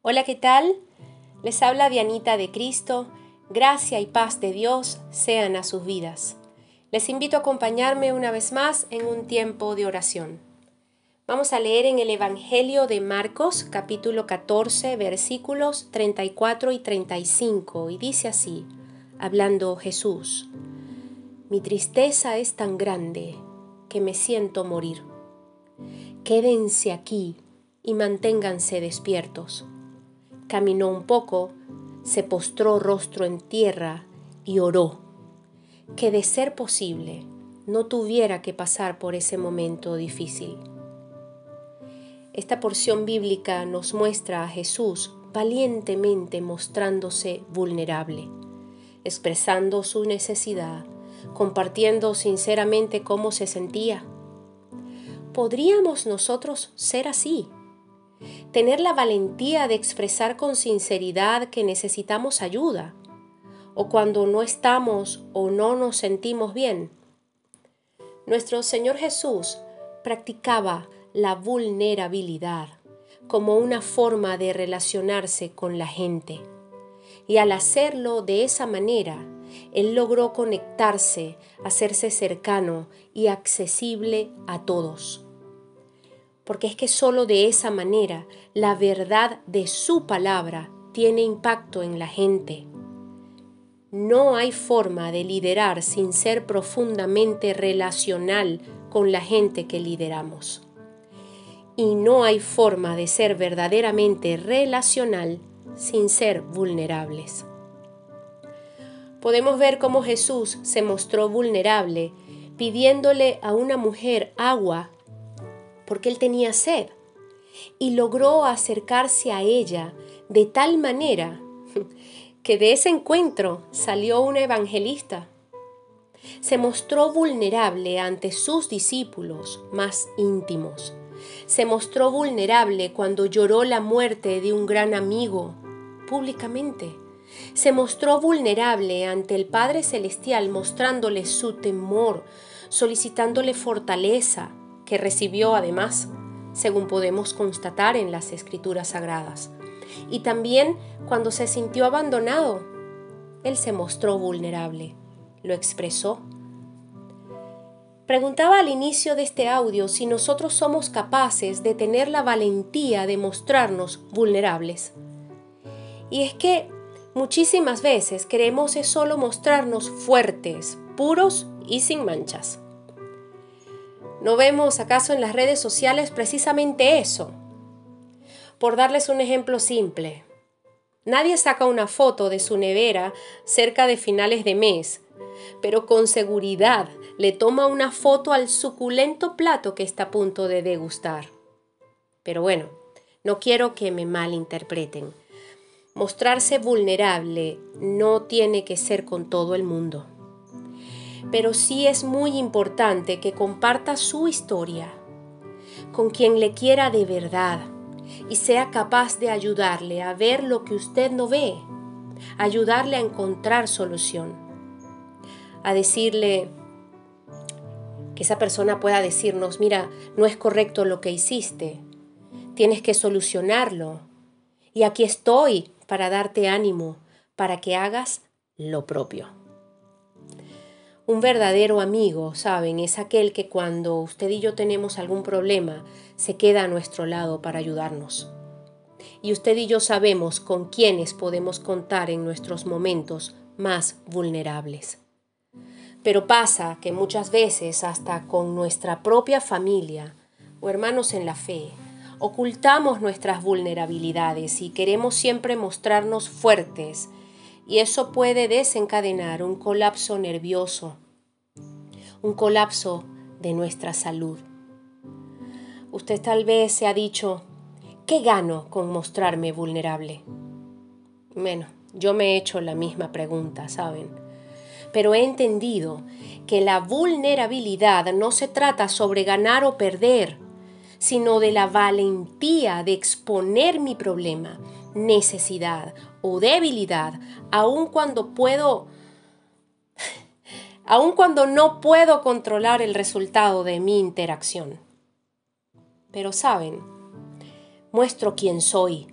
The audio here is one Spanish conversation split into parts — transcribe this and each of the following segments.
Hola, ¿qué tal? Les habla Dianita de Cristo. Gracia y paz de Dios sean a sus vidas. Les invito a acompañarme una vez más en un tiempo de oración. Vamos a leer en el Evangelio de Marcos capítulo 14 versículos 34 y 35 y dice así, hablando Jesús, Mi tristeza es tan grande que me siento morir. Quédense aquí y manténganse despiertos. Caminó un poco, se postró rostro en tierra y oró, que de ser posible no tuviera que pasar por ese momento difícil. Esta porción bíblica nos muestra a Jesús valientemente mostrándose vulnerable, expresando su necesidad, compartiendo sinceramente cómo se sentía. ¿Podríamos nosotros ser así? Tener la valentía de expresar con sinceridad que necesitamos ayuda, o cuando no estamos o no nos sentimos bien. Nuestro Señor Jesús practicaba la vulnerabilidad como una forma de relacionarse con la gente. Y al hacerlo de esa manera, Él logró conectarse, hacerse cercano y accesible a todos. Porque es que solo de esa manera la verdad de su palabra tiene impacto en la gente. No hay forma de liderar sin ser profundamente relacional con la gente que lideramos y no hay forma de ser verdaderamente relacional sin ser vulnerables. Podemos ver cómo Jesús se mostró vulnerable pidiéndole a una mujer agua porque él tenía sed y logró acercarse a ella de tal manera que de ese encuentro salió una evangelista. Se mostró vulnerable ante sus discípulos más íntimos se mostró vulnerable cuando lloró la muerte de un gran amigo públicamente. Se mostró vulnerable ante el Padre Celestial mostrándole su temor, solicitándole fortaleza, que recibió además, según podemos constatar en las Escrituras Sagradas. Y también cuando se sintió abandonado, Él se mostró vulnerable, lo expresó Preguntaba al inicio de este audio si nosotros somos capaces de tener la valentía de mostrarnos vulnerables. Y es que muchísimas veces queremos solo mostrarnos fuertes, puros y sin manchas. ¿No vemos acaso en las redes sociales precisamente eso? Por darles un ejemplo simple, nadie saca una foto de su nevera cerca de finales de mes, pero con seguridad le toma una foto al suculento plato que está a punto de degustar. Pero bueno, no quiero que me malinterpreten. Mostrarse vulnerable no tiene que ser con todo el mundo. Pero sí es muy importante que comparta su historia con quien le quiera de verdad y sea capaz de ayudarle a ver lo que usted no ve, ayudarle a encontrar solución, a decirle, que esa persona pueda decirnos, mira, no es correcto lo que hiciste, tienes que solucionarlo. Y aquí estoy para darte ánimo, para que hagas lo propio. Un verdadero amigo, saben, es aquel que cuando usted y yo tenemos algún problema, se queda a nuestro lado para ayudarnos. Y usted y yo sabemos con quiénes podemos contar en nuestros momentos más vulnerables. Pero pasa que muchas veces hasta con nuestra propia familia o hermanos en la fe, ocultamos nuestras vulnerabilidades y queremos siempre mostrarnos fuertes y eso puede desencadenar un colapso nervioso, un colapso de nuestra salud. Usted tal vez se ha dicho, ¿qué gano con mostrarme vulnerable? Bueno, yo me he hecho la misma pregunta, ¿saben? pero he entendido que la vulnerabilidad no se trata sobre ganar o perder, sino de la valentía de exponer mi problema, necesidad o debilidad, aun cuando puedo, aun cuando no puedo controlar el resultado de mi interacción. Pero saben, muestro quién soy,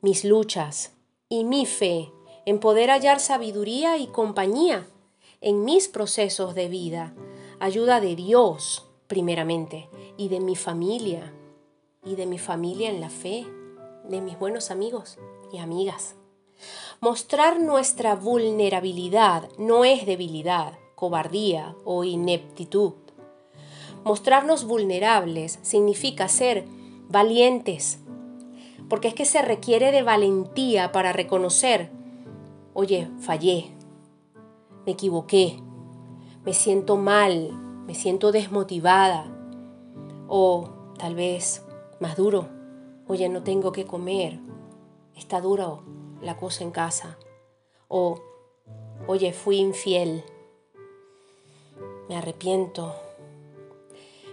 mis luchas y mi fe en poder hallar sabiduría y compañía en mis procesos de vida, ayuda de Dios primeramente y de mi familia y de mi familia en la fe, de mis buenos amigos y amigas. Mostrar nuestra vulnerabilidad no es debilidad, cobardía o ineptitud. Mostrarnos vulnerables significa ser valientes, porque es que se requiere de valentía para reconocer, oye, fallé, me equivoqué, me siento mal, me siento desmotivada, o tal vez más duro, oye, no tengo que comer, está duro la cosa en casa. O, oye, fui infiel. Me arrepiento.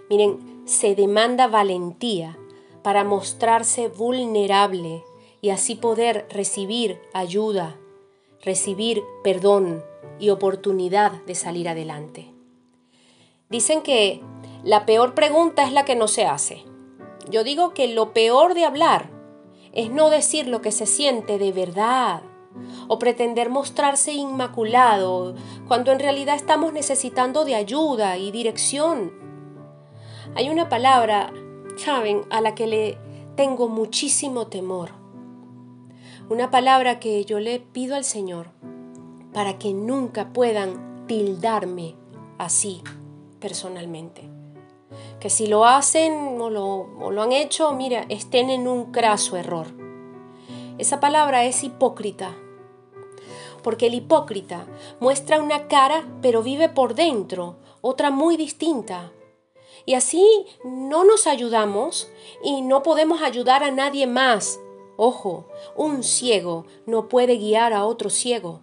Miren, se demanda valentía para mostrarse vulnerable y así poder recibir ayuda, recibir perdón y oportunidad de salir adelante. Dicen que la peor pregunta es la que no se hace. Yo digo que lo peor de hablar es no decir lo que se siente de verdad o pretender mostrarse inmaculado cuando en realidad estamos necesitando de ayuda y dirección. Hay una palabra, saben, a la que le tengo muchísimo temor. Una palabra que yo le pido al Señor para que nunca puedan tildarme así personalmente que si lo hacen o lo, han hecho, mira, estén en un craso error. Esa palabra es hipócrita, porque el hipócrita muestra una cara pero vive por dentro, otra muy distinta. Y así no nos ayudamos y no podemos ayudar a nadie más. Ojo, un ciego no puede guiar a otro ciego.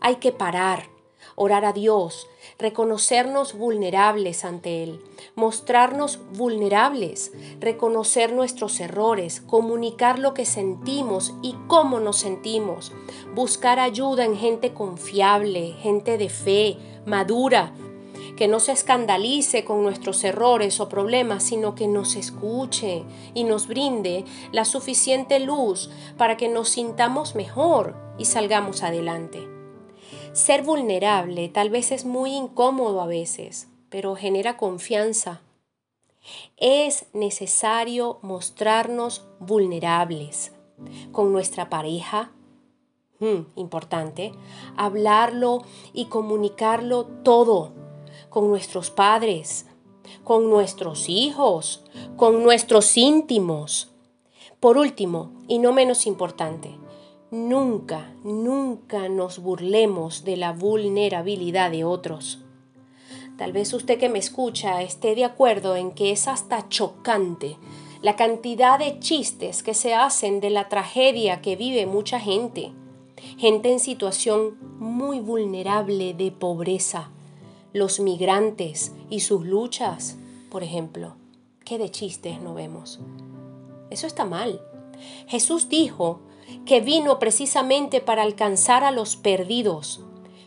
Hay que parar, orar a Dios, reconocernos vulnerables ante Él, mostrarnos vulnerables, reconocer nuestros errores, comunicar lo que sentimos y cómo nos sentimos, buscar ayuda en gente confiable, gente de fe, madura, que no se escandalice con nuestros errores o problemas, sino que nos escuche y nos brinde la suficiente luz para que nos sintamos mejor y salgamos adelante. Ser vulnerable tal vez es muy incómodo a veces, pero genera confianza. Es necesario mostrarnos vulnerables con nuestra pareja, hmm, importante, hablarlo y comunicarlo todo con nuestros padres, con nuestros hijos, con nuestros íntimos. Por último, y no menos importante, Nunca, nunca nos burlemos de la vulnerabilidad de otros. Tal vez usted que me escucha esté de acuerdo en que es hasta chocante la cantidad de chistes que se hacen de la tragedia que vive mucha gente, gente en situación muy vulnerable de pobreza, los migrantes y sus luchas, por ejemplo. ¿Qué de chistes no vemos? Eso está mal. Jesús dijo que vino precisamente para alcanzar a los perdidos,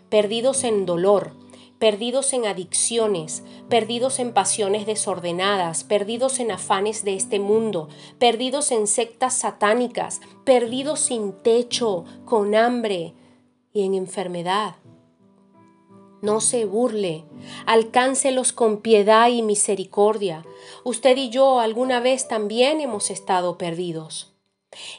perdidos en dolor, perdidos en adicciones, perdidos en pasiones desordenadas, perdidos en afanes de este mundo, perdidos en sectas satánicas, perdidos sin techo, con hambre y en enfermedad. No se burle, alcáncelos con piedad y misericordia. Usted y yo alguna vez también hemos estado perdidos.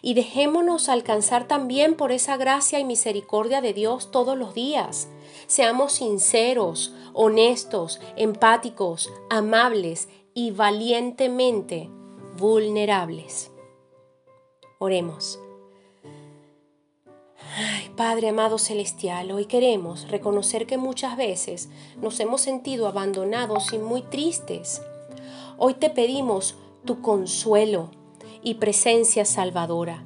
Y dejémonos alcanzar también por esa gracia y misericordia de Dios todos los días. Seamos sinceros, honestos, empáticos, amables y valientemente vulnerables. Oremos. Ay, Padre amado celestial, hoy queremos reconocer que muchas veces nos hemos sentido abandonados y muy tristes. Hoy te pedimos tu consuelo, y presencia salvadora.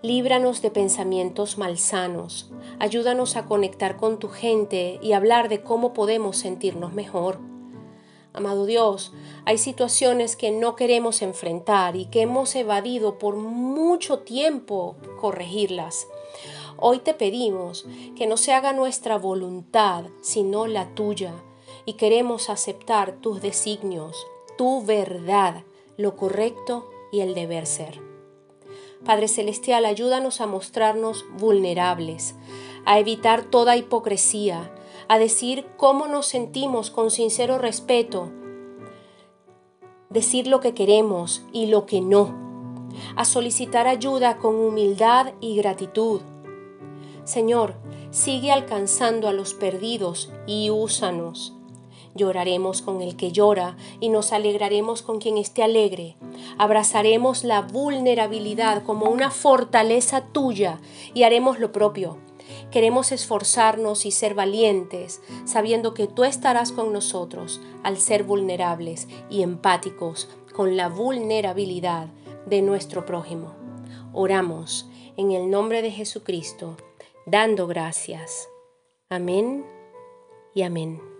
Líbranos de pensamientos malsanos. Ayúdanos a conectar con tu gente y hablar de cómo podemos sentirnos mejor. Amado Dios, hay situaciones que no queremos enfrentar y que hemos evadido por mucho tiempo corregirlas. Hoy te pedimos que no se haga nuestra voluntad, sino la tuya, y queremos aceptar tus designios, tu verdad, lo correcto y el deber ser. Padre Celestial, ayúdanos a mostrarnos vulnerables, a evitar toda hipocresía, a decir cómo nos sentimos con sincero respeto, decir lo que queremos y lo que no, a solicitar ayuda con humildad y gratitud. Señor, sigue alcanzando a los perdidos y úsanos. Lloraremos con el que llora y nos alegraremos con quien esté alegre. Abrazaremos la vulnerabilidad como una fortaleza tuya y haremos lo propio. Queremos esforzarnos y ser valientes, sabiendo que tú estarás con nosotros al ser vulnerables y empáticos con la vulnerabilidad de nuestro prójimo. Oramos en el nombre de Jesucristo, dando gracias. Amén y amén.